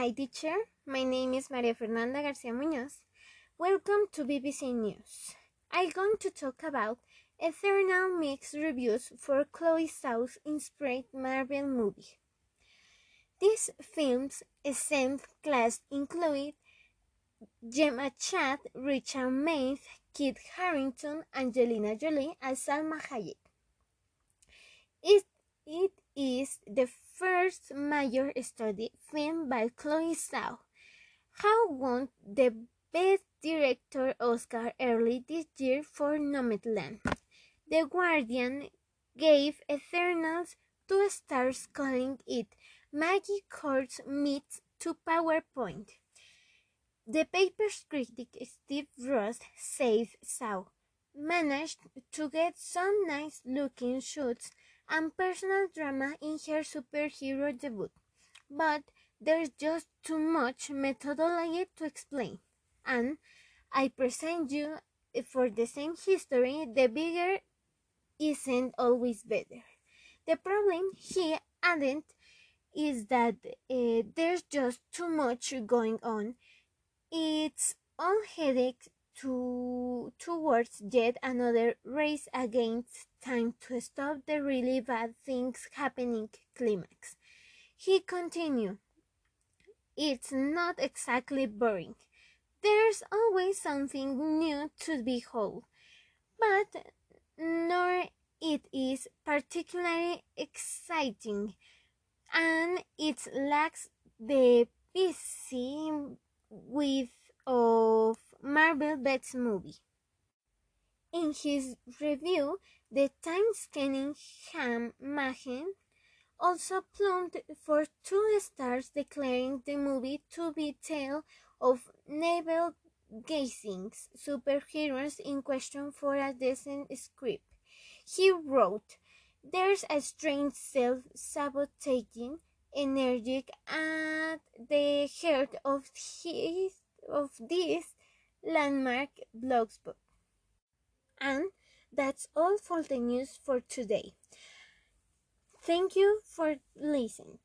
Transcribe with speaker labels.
Speaker 1: Hi, teacher. My name is Maria Fernanda Garcia Munoz. Welcome to BBC News. I'm going to talk about Eternal mixed reviews for Chloe Zhao's inspired Marvel movie. This films' same cast include Gemma Chan, Richard Mays, Kit Harington, Angelina Jolie, and Salma Hayek. It, it is the first major study film by Chloe Zhao, who won the Best Director Oscar early this year for Nomadland. The Guardian gave Eternals two stars, calling it Magic Horse meets to PowerPoint. The paper's critic Steve Rose says Zhao managed to get some nice looking shoots and personal drama in her superhero debut, but there's just too much methodology to explain. And I present you for the same history, the bigger isn't always better. The problem he added is that uh, there's just too much going on. It's all headache to towards yet another race against time to stop the really bad things happening climax. He continued, It's not exactly boring. There's always something new to behold, but nor it is particularly exciting, and it lacks the PC with of Marvel Bets movie. In his review, the time scanning Ham Mahen also plumped for two stars, declaring the movie to be tale of navel gazing superheroes in question for a decent script. He wrote, There's a strange self sabotaging energy at the heart of his of this landmark blogspot. And that's all for the news for today. Thank you for listening.